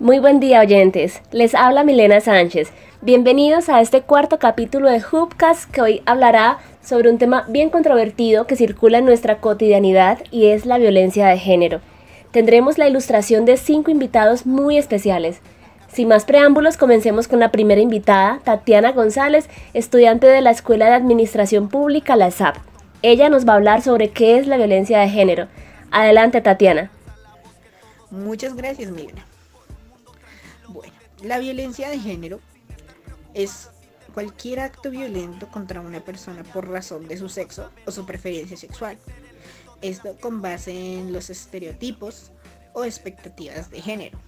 Muy buen día oyentes, les habla Milena Sánchez. Bienvenidos a este cuarto capítulo de Hoopcast que hoy hablará sobre un tema bien controvertido que circula en nuestra cotidianidad y es la violencia de género. Tendremos la ilustración de cinco invitados muy especiales. Sin más preámbulos, comencemos con la primera invitada, Tatiana González, estudiante de la Escuela de Administración Pública, la SAP. Ella nos va a hablar sobre qué es la violencia de género. Adelante, Tatiana. Muchas gracias, Milena. Bueno, la violencia de género es cualquier acto violento contra una persona por razón de su sexo o su preferencia sexual. Esto con base en los estereotipos o expectativas de género.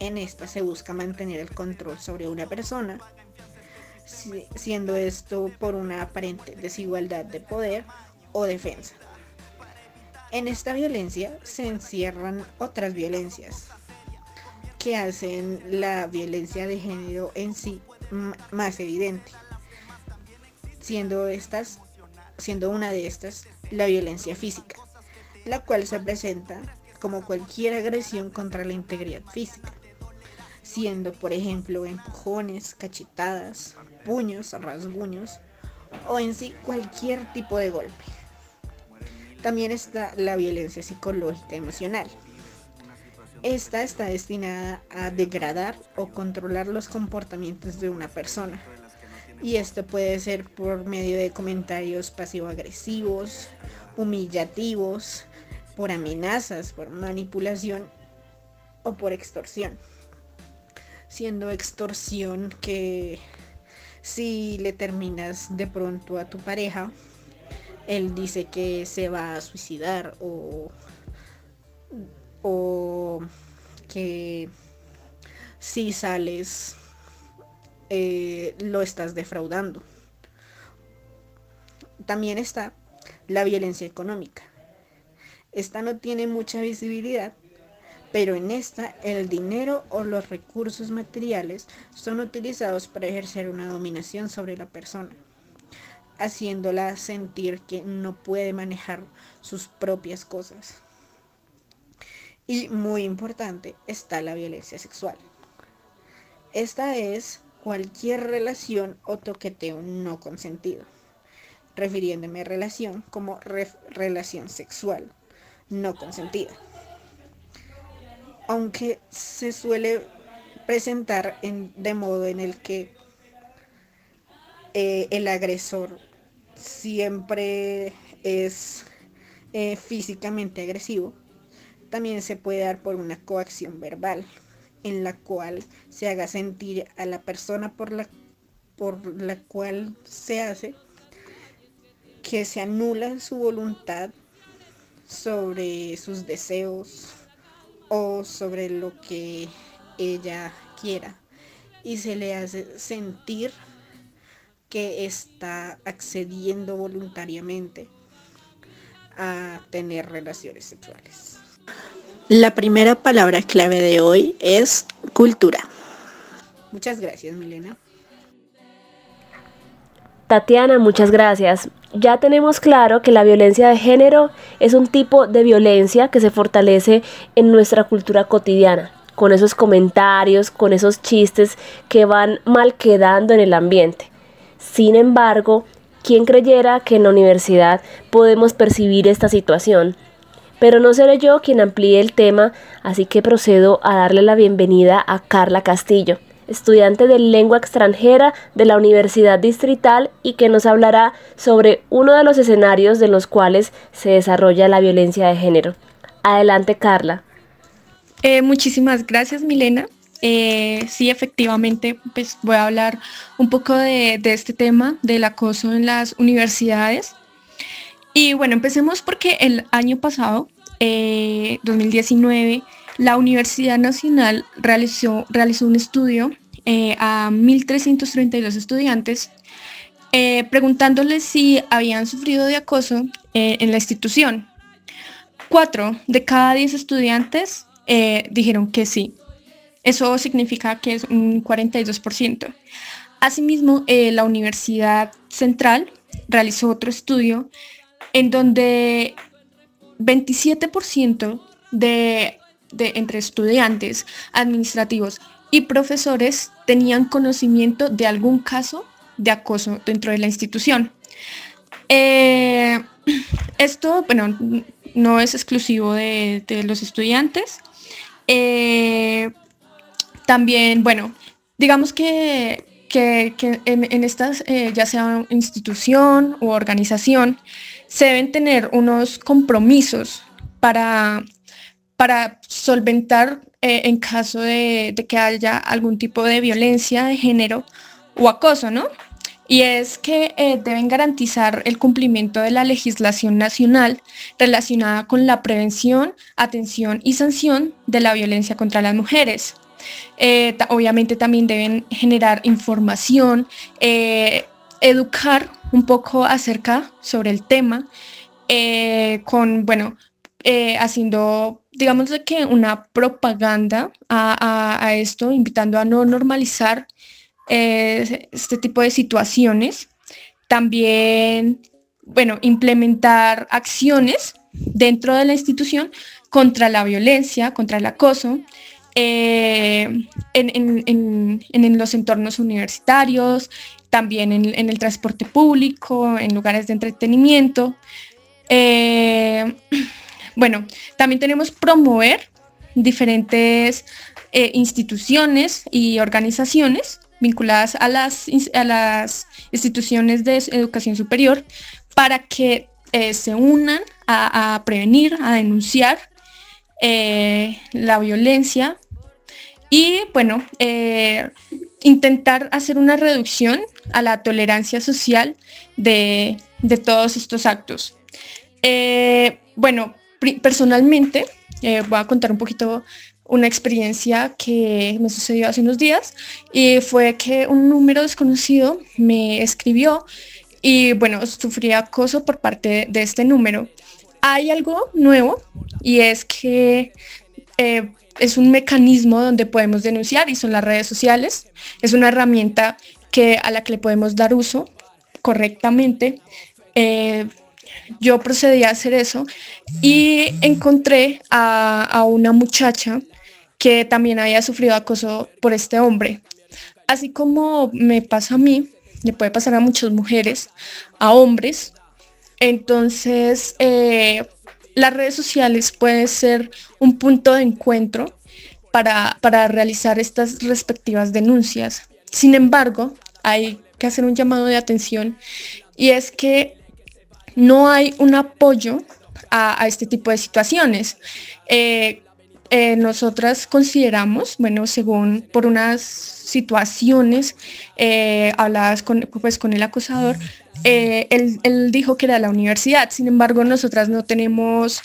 En esta se busca mantener el control sobre una persona, siendo esto por una aparente desigualdad de poder o defensa. En esta violencia se encierran otras violencias, que hacen la violencia de género en sí más evidente, siendo estas, siendo una de estas la violencia física, la cual se presenta como cualquier agresión contra la integridad física, siendo por ejemplo empujones, cachetadas, puños, rasguños o en sí cualquier tipo de golpe. También está la violencia psicológica emocional, esta está destinada a degradar o controlar los comportamientos de una persona. Y esto puede ser por medio de comentarios pasivo-agresivos, humillativos, por amenazas, por manipulación o por extorsión. Siendo extorsión que si le terminas de pronto a tu pareja, él dice que se va a suicidar o o que si sales eh, lo estás defraudando. También está la violencia económica. Esta no tiene mucha visibilidad, pero en esta el dinero o los recursos materiales son utilizados para ejercer una dominación sobre la persona, haciéndola sentir que no puede manejar sus propias cosas. Y muy importante está la violencia sexual. Esta es cualquier relación o toqueteo no consentido, refiriéndome a relación como relación sexual no consentida. Aunque se suele presentar en, de modo en el que eh, el agresor siempre es eh, físicamente agresivo, también se puede dar por una coacción verbal, en la cual se haga sentir a la persona por la, por la cual se hace que se anula su voluntad sobre sus deseos o sobre lo que ella quiera y se le hace sentir que está accediendo voluntariamente a tener relaciones sexuales. La primera palabra clave de hoy es cultura. Muchas gracias, Milena. Tatiana, muchas gracias. Ya tenemos claro que la violencia de género es un tipo de violencia que se fortalece en nuestra cultura cotidiana, con esos comentarios, con esos chistes que van mal quedando en el ambiente. Sin embargo, ¿quién creyera que en la universidad podemos percibir esta situación? Pero no seré yo quien amplíe el tema, así que procedo a darle la bienvenida a Carla Castillo, estudiante de lengua extranjera de la Universidad Distrital y que nos hablará sobre uno de los escenarios de los cuales se desarrolla la violencia de género. Adelante, Carla. Eh, muchísimas gracias, Milena. Eh, sí, efectivamente, pues voy a hablar un poco de, de este tema del acoso en las universidades. Y bueno, empecemos porque el año pasado, 2019, eh, la Universidad Nacional realizó, realizó un estudio eh, a 1.332 estudiantes eh, preguntándoles si habían sufrido de acoso en la institución. Cuatro de cada diez estudiantes dijeron que sí. Eso significa que es un 42%. Asimismo, la Universidad Central realizó otro estudio en donde 27% de de, entre estudiantes, administrativos y profesores tenían conocimiento de algún caso de acoso dentro de la institución. Eh, esto, bueno, no es exclusivo de, los estudiantes. Eh, también, bueno, digamos que, en, estas, eh, ya sea institución u organización, se deben tener unos compromisos para, para solventar en caso de, que haya algún tipo de violencia de género o acoso, ¿no? y es que eh, deben garantizar el cumplimiento de la legislación nacional relacionada con la prevención, atención y sanción de la violencia contra las mujeres. Eh, obviamente también deben generar información, eh, educar un poco acerca sobre el tema, con, bueno, haciendo, digamos que una propaganda a esto, invitando a no normalizar este tipo de situaciones. También, bueno, implementar acciones dentro de la institución contra la violencia, contra el acoso, eh, en, los entornos universitarios, también en, el transporte público, en lugares de entretenimiento. Eh, bueno, también tenemos promover diferentes eh, instituciones y organizaciones vinculadas a las, a las instituciones de educación superior para que se unan a, prevenir, a denunciar la violencia y bueno, eh, intentar hacer una reducción a la tolerancia social de, de todos estos actos. bueno, personalmente, voy a contar un poquito una experiencia que me sucedió hace unos días y fue que un número desconocido me escribió y bueno, sufrí acoso por parte de este número. Hay algo nuevo y es que eh, es un mecanismo donde podemos denunciar y son las redes sociales. Es una herramienta que, a la que le podemos dar uso correctamente. Eh, yo procedí a hacer eso y encontré a, una muchacha que también había sufrido acoso por este hombre. Así como me pasa a mí, le puede pasar a muchas mujeres, a hombres. Entonces, eh, las redes sociales pueden ser un punto de encuentro para, para realizar estas respectivas denuncias. Sin embargo, hay que hacer un llamado de atención y es que no hay un apoyo a, este tipo de situaciones. Eh, eh, nosotras consideramos, bueno, según por unas situaciones eh, habladas con, pues, con el acosador, eh, él, dijo que era la universidad, sin embargo nosotras no tenemos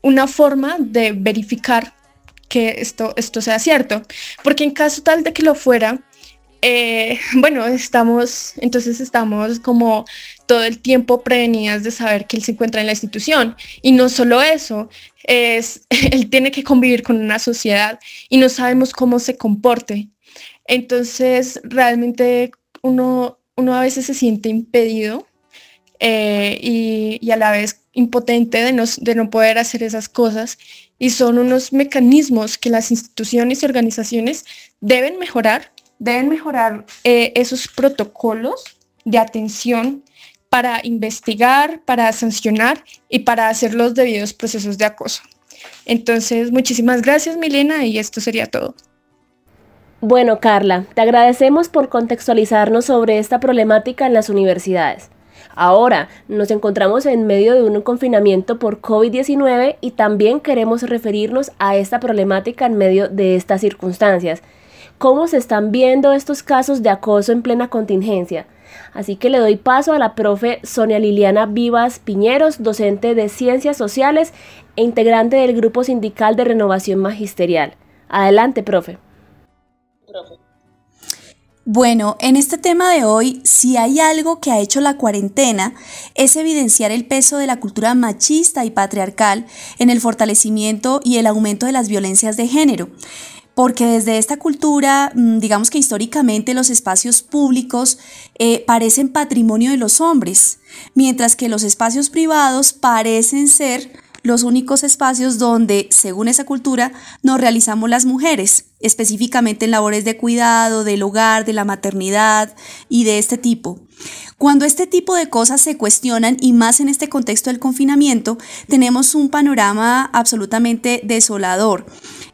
una forma de verificar que esto, esto sea cierto, porque en caso tal de que lo fuera, bueno, estamos, entonces estamos como todo el tiempo prevenidas de saber que él se encuentra en la institución. Y no solo eso, es, él tiene que convivir con una sociedad y no sabemos cómo se comporte. Entonces, realmente uno, uno a veces se siente impedido eh, y, a la vez impotente de no, de no poder hacer esas cosas. Y son unos mecanismos que las instituciones y organizaciones deben mejorar, deben mejorar eh, esos protocolos de atención para investigar, para sancionar y para hacer los debidos procesos de acoso. Entonces, muchísimas gracias Milena y esto sería todo. Bueno, Carla, te agradecemos por contextualizarnos sobre esta problemática en las universidades. Ahora nos encontramos en medio de un confinamiento por COVID-19 y también queremos referirnos a esta problemática en medio de estas circunstancias. ¿Cómo se están viendo estos casos de acoso en plena contingencia? Así que le doy paso a la profe Sonia Liliana Vivas Piñeros, docente de Ciencias Sociales e integrante del Grupo Sindical de Renovación Magisterial. Adelante, profe. Bueno, en este tema de hoy, si hay algo que ha hecho la cuarentena, es evidenciar el peso de la cultura machista y patriarcal en el fortalecimiento y el aumento de las violencias de género porque desde esta cultura, mm, digamos que históricamente los espacios públicos eh, parecen patrimonio de los hombres, mientras que los espacios privados parecen ser los únicos espacios donde, según esa cultura, nos realizamos las mujeres, específicamente en labores de cuidado, del hogar, de la maternidad y de este tipo. Cuando este tipo de cosas se cuestionan y más en este contexto del confinamiento, tenemos un panorama absolutamente desolador.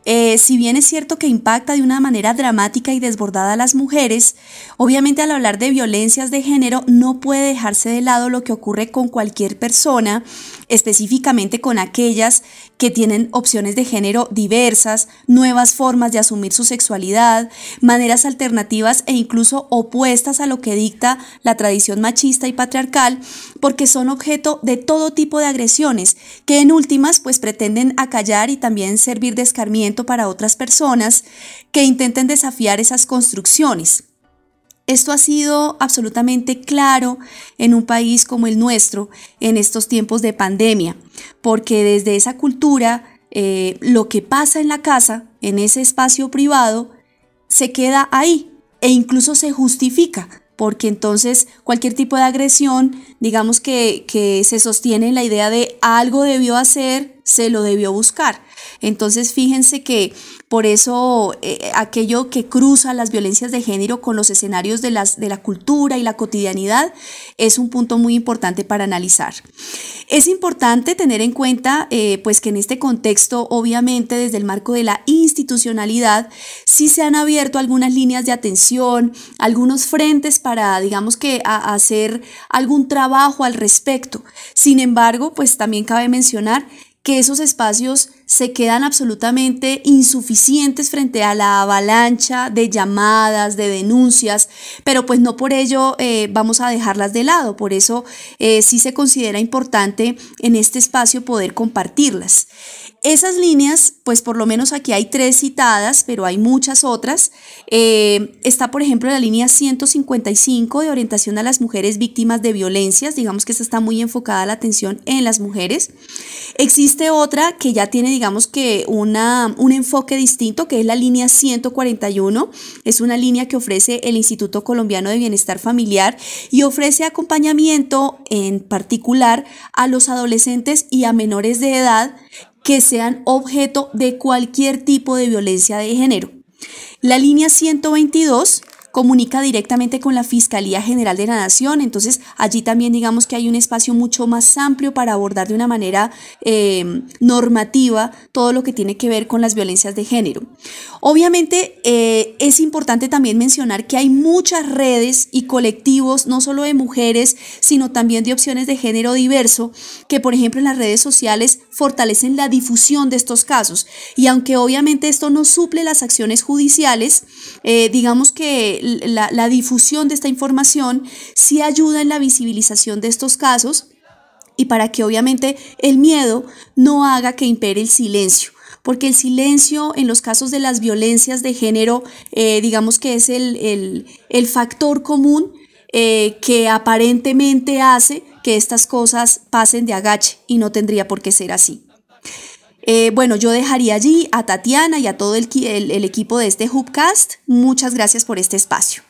Eh, si bien es cierto que impacta de una manera dramática y desbordada a las mujeres, obviamente al hablar de violencias de género no puede dejarse de lado lo que ocurre con cualquier persona, específicamente con aquellas que tienen opciones de género diversas, nuevas formas de asumir su sexualidad, maneras alternativas e incluso opuestas a lo que dicta la tradición machista y patriarcal, porque son objeto de todo tipo de agresiones que en últimas pues pretenden acallar y también servir de escarmiento para otras personas que intenten desafiar esas construcciones. Esto ha sido absolutamente claro en un país como el nuestro en estos tiempos de pandemia, porque desde esa cultura eh, lo que pasa en la casa, en ese espacio privado, se queda ahí e incluso se justifica, porque entonces cualquier tipo de agresión, digamos que, que se sostiene en la idea de algo debió hacer, se lo debió buscar. Entonces fíjense que por eso eh, aquello que cruza las violencias de género con los escenarios de, de la cultura y la cotidianidad es un punto muy importante para analizar. Es importante tener en cuenta eh, pues que en este contexto, obviamente desde el marco de la institucionalidad, sí se han abierto algunas líneas de atención, algunos frentes para, digamos que, hacer algún trabajo al respecto. Sin embargo, pues también cabe mencionar que esos espacios se quedan absolutamente insuficientes frente a la avalancha de llamadas, de denuncias, pero pues no por ello eh, vamos a dejarlas de lado, por eso eh, sí se considera importante en este espacio poder compartirlas. Esas líneas, pues por lo menos aquí hay tres citadas, pero hay muchas otras. Eh, está, por ejemplo, la línea 155 de orientación a las mujeres víctimas de violencias, digamos que esta está muy enfocada la atención en las mujeres. Existe otra que ya tiene, digamos que una, un enfoque distinto, que es la línea 141. Es una línea que ofrece el Instituto Colombiano de Bienestar Familiar y ofrece acompañamiento en particular a los adolescentes y a menores de edad que sean objeto de cualquier tipo de violencia de género. La línea 122 comunica directamente con la Fiscalía General de la Nación, entonces allí también digamos que hay un espacio mucho más amplio para abordar de una manera eh, normativa todo lo que tiene que ver con las violencias de género. Obviamente eh, es importante también mencionar que hay muchas redes y colectivos, no solo de mujeres, sino también de opciones de género diverso, que por ejemplo en las redes sociales fortalecen la difusión de estos casos. Y aunque obviamente esto no suple las acciones judiciales, eh, digamos que la, difusión de esta información sí ayuda en la visibilización de estos casos y para que obviamente el miedo no haga que impere el silencio porque el silencio en los casos de las violencias de género, eh, digamos que es el, factor común eh, que aparentemente hace que estas cosas pasen de agache y no tendría por qué ser así. Eh, bueno, yo dejaría allí a Tatiana y a todo el, el equipo de este Hubcast. Muchas gracias por este espacio.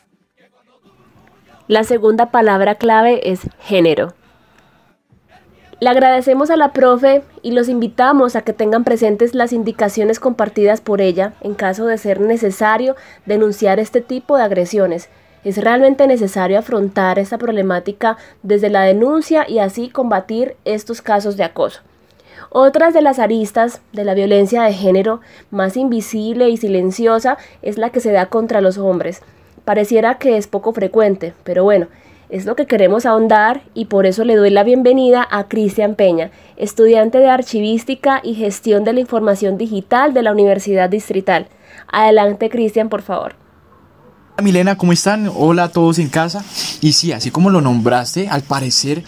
La segunda palabra clave es género. Le agradecemos a la profe y los invitamos a que tengan presentes las indicaciones compartidas por ella en caso de ser necesario denunciar este tipo de agresiones. Es realmente necesario afrontar esta problemática desde la denuncia y así combatir estos casos de acoso. Otras de las aristas de la violencia de género más invisible y silenciosa es la que se da contra los hombres. Pareciera que es poco frecuente, pero bueno, es lo que queremos ahondar y por eso le doy la bienvenida a Cristian Peña, estudiante de Archivística y Gestión de la Información Digital de la Universidad Distrital. Adelante, Cristian, por favor. Milena, ¿cómo están? Hola a todos en casa. Y sí, así como lo nombraste, al parecer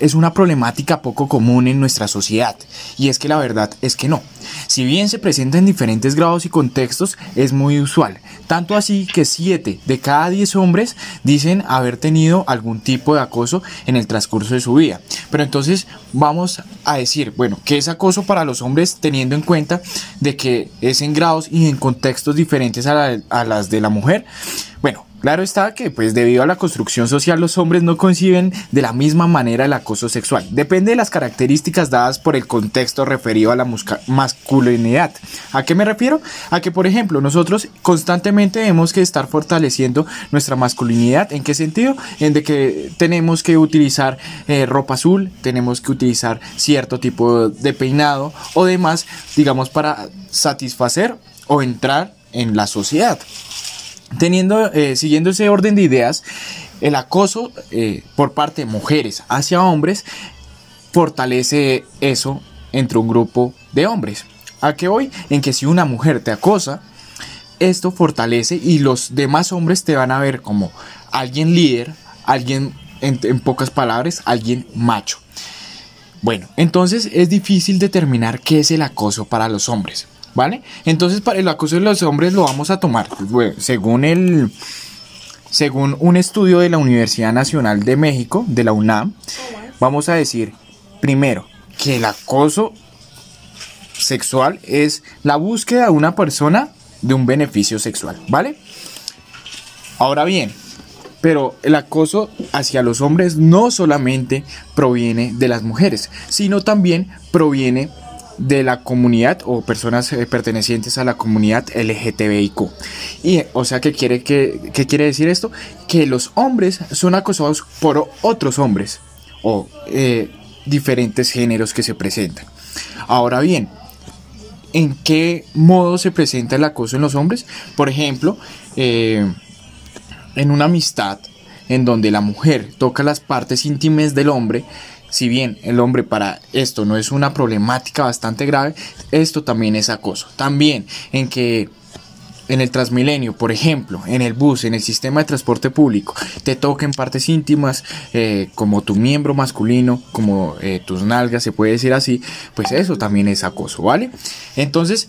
es una problemática poco común en nuestra sociedad. Y es que la verdad es que no. Si bien se presenta en diferentes grados y contextos, es muy usual. Tanto así que 7 de cada 10 hombres dicen haber tenido algún tipo de acoso en el transcurso de su vida. Pero entonces vamos a decir, bueno, ¿qué es acoso para los hombres teniendo en cuenta de que es en grados y en contextos diferentes a, a las de la mujer? Bueno, Claro está que, pues debido a la construcción social, los hombres no conciben de la misma manera el acoso sexual. Depende de las características dadas por el contexto referido a la masculinidad. ¿A qué me refiero? A que, por ejemplo, nosotros constantemente tenemos que estar fortaleciendo nuestra masculinidad. ¿En qué sentido? En de que tenemos que utilizar eh, ropa azul, tenemos que utilizar cierto tipo de peinado o demás, digamos, para satisfacer o entrar en la sociedad. Teniendo, eh, siguiendo ese orden de ideas, el acoso eh, por parte de mujeres hacia hombres fortalece eso entre un grupo de hombres. ¿A qué voy? En que si una mujer te acosa, esto fortalece y los demás hombres te van a ver como alguien líder, alguien, en, en pocas palabras, alguien macho. Bueno, entonces es difícil determinar qué es el acoso para los hombres. ¿Vale? Entonces, para el acoso de los hombres lo vamos a tomar, según el según un estudio de la Universidad Nacional de México, de la UNAM, vamos a decir, primero, que el acoso sexual es la búsqueda de una persona de un beneficio sexual, ¿vale? Ahora bien, pero el acoso hacia los hombres no solamente proviene de las mujeres, sino también proviene de la comunidad o personas eh, pertenecientes a la comunidad LGTBIQ. Y, o sea, ¿qué quiere, qué, quiere decir esto? Que los hombres son acosados por otros hombres o eh, diferentes géneros que se presentan. Ahora bien, ¿en qué modo se presenta el acoso en los hombres? Por ejemplo, eh, en una amistad en donde la mujer toca las partes íntimas del hombre, si bien el hombre para esto no es una problemática bastante grave, esto también es acoso. También en que en el Transmilenio, por ejemplo, en el bus, en el sistema de transporte público, te toquen partes íntimas eh, como tu miembro masculino, como eh, tus nalgas, se puede decir así, pues eso también es acoso, ¿vale? Entonces,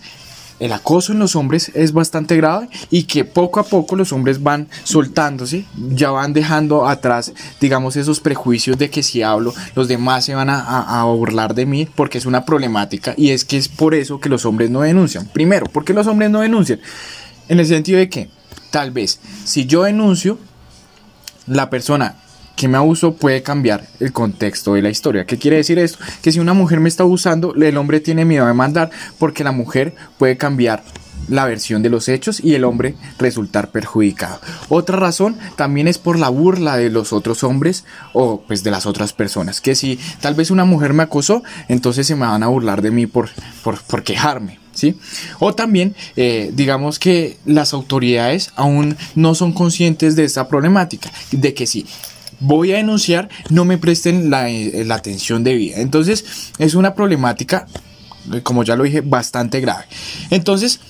el acoso en los hombres es bastante grave y que poco a poco los hombres van soltándose, ya van dejando atrás, digamos, esos prejuicios de que si hablo, los demás se van a, burlar de mí porque es una problemática y es que es por eso que los hombres no denuncian. Primero, ¿por qué los hombres no denuncian? En el sentido de que, tal vez, si yo denuncio, la persona que me abuso puede cambiar el contexto de la historia. ¿Qué quiere decir esto? Que si una mujer me está abusando, el hombre tiene miedo de mandar porque la mujer puede cambiar la versión de los hechos y el hombre resultar perjudicado. Otra razón también es por la burla de los otros hombres o pues de las otras personas. Que si tal vez una mujer me acosó, entonces se me van a burlar de mí por, por, quejarme. ¿Sí? O también, eh, digamos que las autoridades aún no son conscientes de esta problemática, de que si voy a denunciar, no me presten la, eh, la atención debida. Entonces, es una problemática, eh, como ya lo dije, bastante grave. Entonces,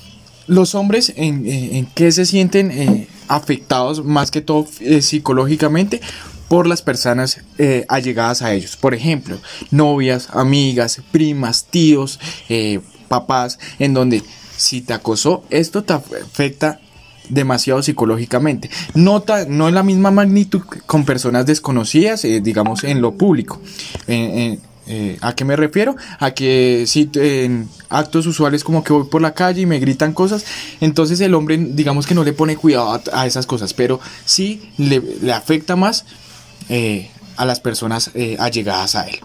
los hombres en, eh, en qué se sienten afectados más que todo psicológicamente por las personas allegadas a ellos. Por ejemplo, novias, amigas, primas, tíos, papás, en donde si te acosó, esto te afecta demasiado psicológicamente. Nota, no en la misma magnitud con personas desconocidas, eh, digamos, en lo público. Eh, ¿A qué me refiero? A que si en actos usuales como que voy por la calle y me gritan cosas, entonces el hombre digamos que no le pone cuidado a, esas cosas, pero sí le, afecta más eh, a las personas allegadas a él.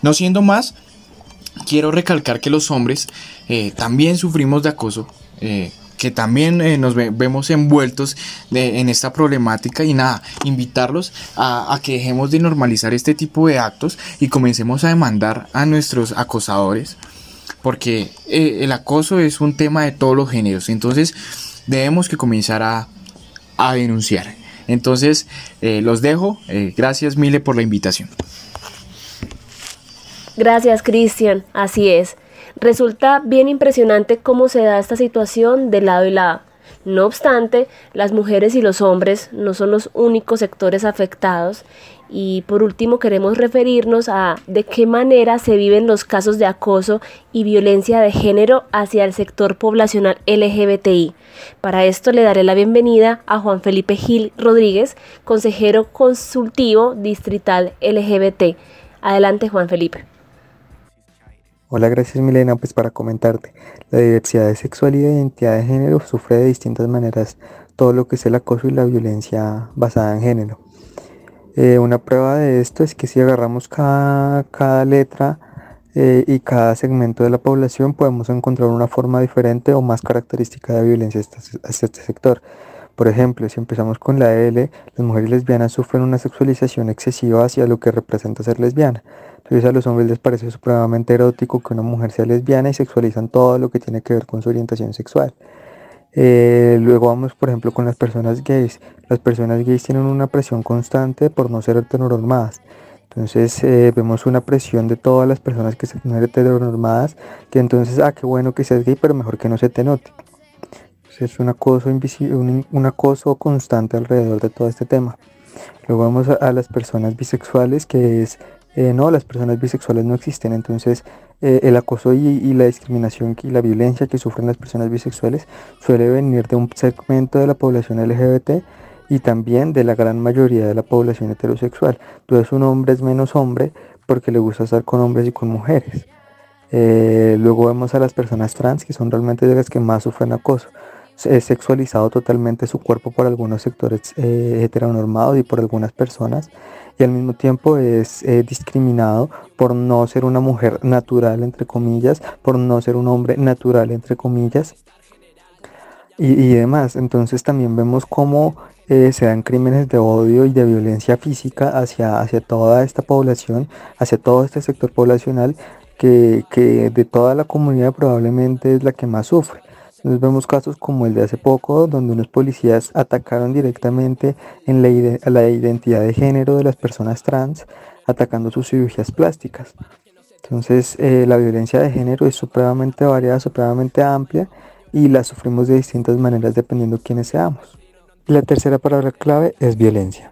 No siendo más, quiero recalcar que los hombres también sufrimos de acoso que también eh, nos vemos envueltos en esta problemática y nada, invitarlos a, que dejemos de normalizar este tipo de actos y comencemos a demandar a nuestros acosadores, porque eh, el acoso es un tema de todos los géneros, entonces debemos que comenzar a, denunciar. Entonces, eh, los dejo. gracias, Mile, por la invitación. Gracias, Cristian. Así es. Resulta bien impresionante cómo se da esta situación de lado y lado. No obstante, las mujeres y los hombres no son los únicos sectores afectados y por último queremos referirnos a de qué manera se viven los casos de acoso y violencia de género hacia el sector poblacional LGBTI. Para esto le daré la bienvenida a Juan Felipe Gil Rodríguez, consejero consultivo distrital LGBT. Adelante Juan Felipe. Hola, gracias Milena, pues para comentarte, la diversidad de sexual y de identidad de género sufre de distintas maneras todo lo que es el acoso y la violencia basada en género. Eh, una prueba de esto es que si agarramos cada, cada letra eh, y cada segmento de la población podemos encontrar una forma diferente o más característica de violencia hacia este sector. Por ejemplo, si empezamos con la L, las mujeres lesbianas sufren una sexualización excesiva hacia lo que representa ser lesbiana. Entonces a los hombres les parece supremamente erótico que una mujer sea lesbiana y sexualizan todo lo que tiene que ver con su orientación sexual. Eh, luego vamos, por ejemplo, con las personas gays. Las personas gays tienen una presión constante por no ser heteronormadas. Entonces eh, vemos una presión de todas las personas que son heteronormadas, que entonces, ah, qué bueno que seas gay, pero mejor que no se te note. es un acoso, un, un acoso constante alrededor de todo este tema. Luego vamos a las personas bisexuales, que es eh, no, las personas bisexuales no existen, entonces eh, el acoso y, la discriminación y la violencia que sufren las personas bisexuales suele venir de un segmento de la población LGBT y también de la gran mayoría de la población heterosexual. Entonces un hombre es menos hombre porque le gusta estar con hombres y con mujeres. Eh, luego vemos a las personas trans que son realmente de las que más sufren acoso. Es sexualizado totalmente su cuerpo por algunos sectores heteronormados y por algunas personas y al mismo tiempo es eh, discriminado por no ser una mujer natural, entre comillas, por no ser un hombre natural, entre comillas, y, demás. Entonces también vemos cómo eh, se dan crímenes de odio y de violencia física hacia, hacia toda esta población, hacia todo este sector poblacional que, que de toda la comunidad probablemente es la que más sufre. Nos vemos casos como el de hace poco, donde unos policías atacaron directamente en la, la identidad de género de las personas trans, atacando sus cirugías plásticas. Entonces, eh, la violencia de género es supremamente variada, supremamente amplia y la sufrimos de distintas maneras dependiendo de quiénes seamos. la tercera palabra clave es violencia.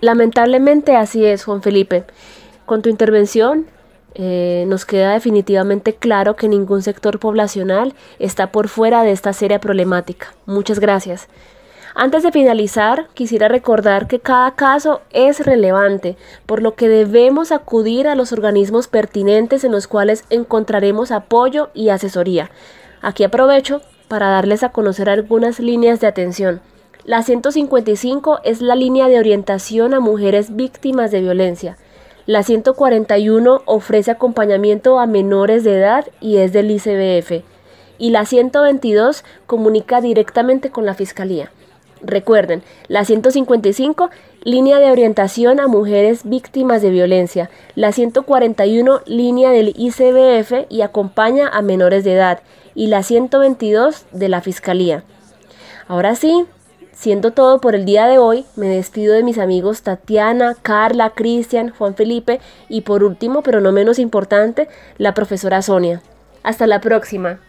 Lamentablemente así es, Juan Felipe. Con tu intervención eh, nos queda definitivamente claro que ningún sector poblacional está por fuera de esta seria problemática. Muchas gracias. Antes de finalizar, quisiera recordar que cada caso es relevante, por lo que debemos acudir a los organismos pertinentes en los cuales encontraremos apoyo y asesoría. Aquí aprovecho para darles a conocer algunas líneas de atención. La 155 es la línea de orientación a mujeres víctimas de violencia. La 141 ofrece acompañamiento a menores de edad y es del ICBF. Y la 122 comunica directamente con la Fiscalía. Recuerden, la 155, línea de orientación a mujeres víctimas de violencia. La 141, línea del ICBF y acompaña a menores de edad. Y la 122 de la Fiscalía. Ahora sí, Siendo todo por el día de hoy, me despido de mis amigos Tatiana, Carla, Cristian, Juan Felipe y por último, pero no menos importante, la profesora Sonia. Hasta la próxima.